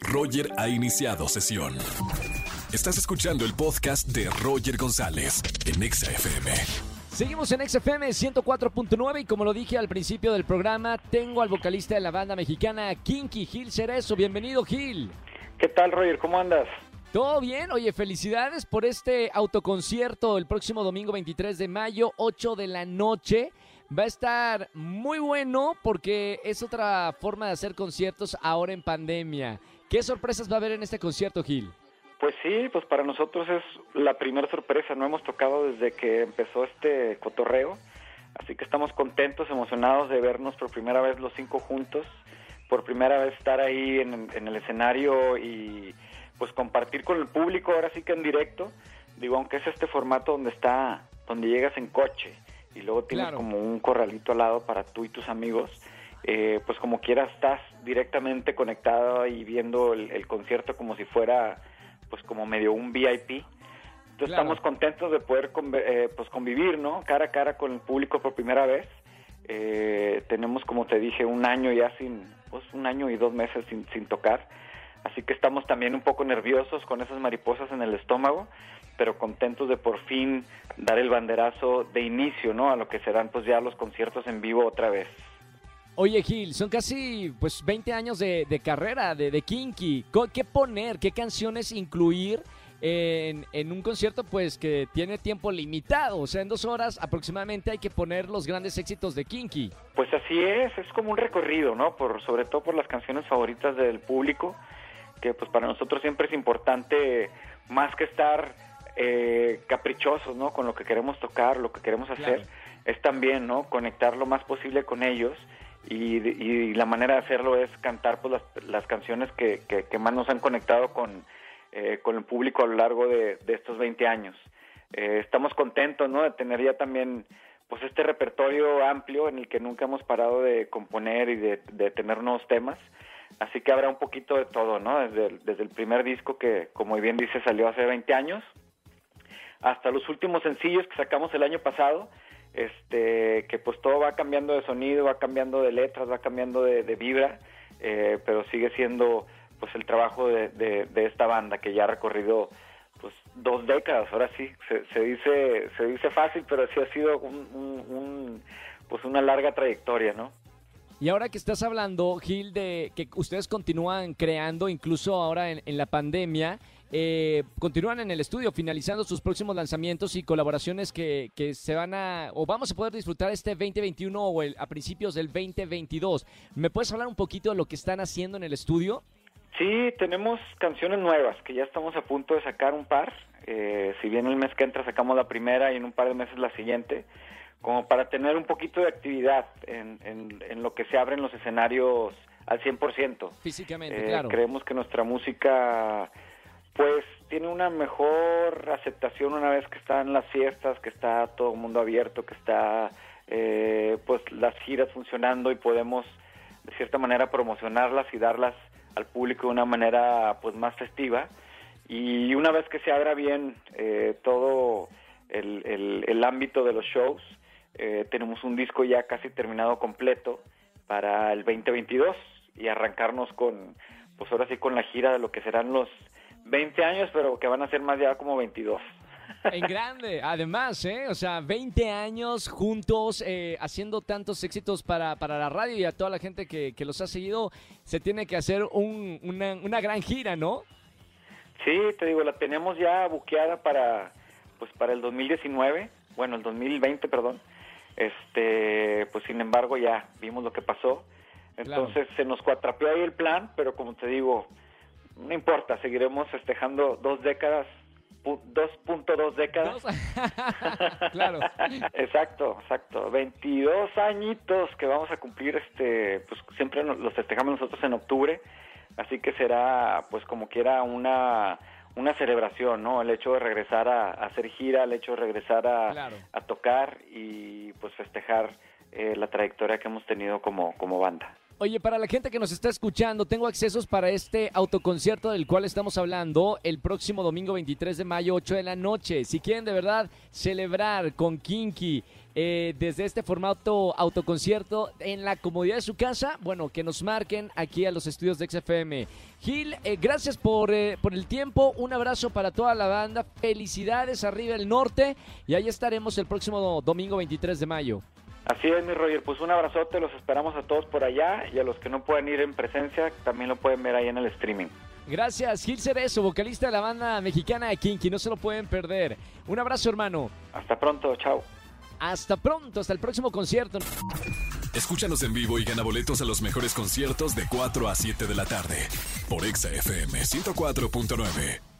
Roger ha iniciado sesión. Estás escuchando el podcast de Roger González en Exa FM. Seguimos en XFM 104.9 y como lo dije al principio del programa, tengo al vocalista de la banda mexicana Kinky Gil Cerezo. Bienvenido Gil. ¿Qué tal, Roger? ¿Cómo andas? Todo bien, oye, felicidades por este autoconcierto el próximo domingo 23 de mayo, 8 de la noche. Va a estar muy bueno porque es otra forma de hacer conciertos ahora en pandemia. ¿Qué sorpresas va a haber en este concierto, Gil? Pues sí, pues para nosotros es la primera sorpresa, no hemos tocado desde que empezó este cotorreo, así que estamos contentos, emocionados de vernos por primera vez los cinco juntos, por primera vez estar ahí en, el escenario y pues compartir con el público ahora sí que en directo, digo, aunque es este formato donde está, donde llegas en coche, y luego tienes Claro. como un corralito al lado para tú y tus amigos, eh, pues como quiera estás directamente conectado y viendo el, el concierto como si fuera pues como medio un VIP. Entonces Claro. estamos contentos de poder eh, pues convivir, ¿no? Cara a cara con el público por primera vez. Eh, tenemos, como te dije, un año ya sin, pues un año y dos meses sin, sin tocar. Así que estamos también un poco nerviosos con esas mariposas en el estómago, pero contentos de por fin dar el banderazo de inicio, ¿no? A lo que serán pues ya los conciertos en vivo otra vez. Oye Gil, son casi pues 20 años de, de carrera de, de Kinky. ¿Qué poner, qué canciones incluir en, en un concierto pues que tiene tiempo limitado? O sea, en dos horas aproximadamente hay que poner los grandes éxitos de Kinky. Pues así es, es como un recorrido, ¿no? Por, sobre todo por las canciones favoritas del público, que pues para nosotros siempre es importante, más que estar eh, caprichosos, ¿no? Con lo que queremos tocar, lo que queremos hacer, Claro. es también, ¿no? Conectar lo más posible con ellos y, y la manera de hacerlo es cantar pues las, las canciones que, que, que más nos han conectado con, eh, con el público a lo largo de, de estos 20 años. Eh, estamos contentos, ¿no? De tener ya también pues este repertorio amplio en el que nunca hemos parado de componer y de, de tener nuevos temas. Así que habrá un poquito de todo, ¿no? Desde el, desde el primer disco que, como bien dice, salió hace 20 años, hasta los últimos sencillos que sacamos el año pasado, este, que pues todo va cambiando de sonido, va cambiando de letras, va cambiando de, de vibra, eh, pero sigue siendo pues el trabajo de, de- esta banda que ya ha recorrido pues dos décadas, ahora sí, se, se dice se dice fácil, pero sí ha sido un, pues una larga trayectoria, ¿no? Y ahora que estás hablando, Gil, de que ustedes continúan creando, incluso ahora en la pandemia, eh, continúan en el estudio, finalizando sus próximos lanzamientos y colaboraciones que, que se van a, o vamos a poder disfrutar este 2021 o el- a principios del 2022. ¿Me puedes hablar un poquito de lo que están haciendo en el estudio? Sí, tenemos canciones nuevas que ya estamos a punto de sacar un par. Eh, si bien el mes que entra sacamos la primera y en un par de meses la siguiente, como para tener un poquito de actividad en, en- en lo que se abren los escenarios al 100%. Físicamente, Eh, claro. Creemos que nuestra música pues tiene una mejor aceptación una vez que está en las fiestas, que está todo el mundo abierto, que está eh, pues las giras funcionando y podemos de cierta manera promocionarlas y darlas al público de una manera pues más festiva. Y una vez que se abra bien eh, todo el, el- el ámbito de los shows eh, tenemos un disco ya casi terminado completo para el 2022 y arrancarnos con pues ahora sí con la gira de lo que serán los 20 años pero que van a ser más ya como 22 En grande, además, ¿eh? O sea, 20 años juntos, eh, haciendo tantos éxitos para, para la radio y a toda la gente que, que los ha seguido, se tiene que hacer un- una, una gran gira, ¿no? Sí, te digo, la tenemos ya buqueada para pues para el 2019, bueno, el 2020, perdón. Este, pues sin embargo ya vimos lo que pasó. Claro. Entonces se nos cuatrapeó ahí el plan, pero como te digo, no importa, seguiremos festejando dos décadas, pu- 2.2 décadas. claro. Exacto, exacto. 22 añitos que vamos a cumplir, este, pues siempre nos- los festejamos nosotros en octubre, así que será, pues como quiera, una, una celebración, ¿no? El hecho de regresar a, a hacer gira, el hecho de regresar a, Claro. a tocar y pues festejar eh, la trayectoria que hemos tenido como, como banda. Oye, para la gente que nos está escuchando, tengo accesos para este autoconcierto del cual estamos hablando el próximo domingo 23 de mayo, 8 de la noche. Si quieren de verdad celebrar con Kinky eh, desde este formato autoconcierto en la comodidad de su casa, bueno, que nos marquen aquí a los estudios de XFM. Gil, eh, gracias por, eh, por el tiempo, un abrazo para toda la banda, felicidades arriba el norte y ahí estaremos el próximo domingo 23 de mayo. Así es, mi Roger, pues un abrazote, los esperamos a todos por allá y a los que no pueden ir en presencia también lo pueden ver ahí en el streaming. Gracias, Gil Cerezo, vocalista de la banda mexicana Kinky, no se lo pueden perder. Un abrazo, hermano. Hasta pronto, chao. Hasta pronto, hasta el próximo concierto. Escúchanos en vivo y gana boletos a los mejores conciertos de 4 a 7 de la tarde por Exa FM 104.9.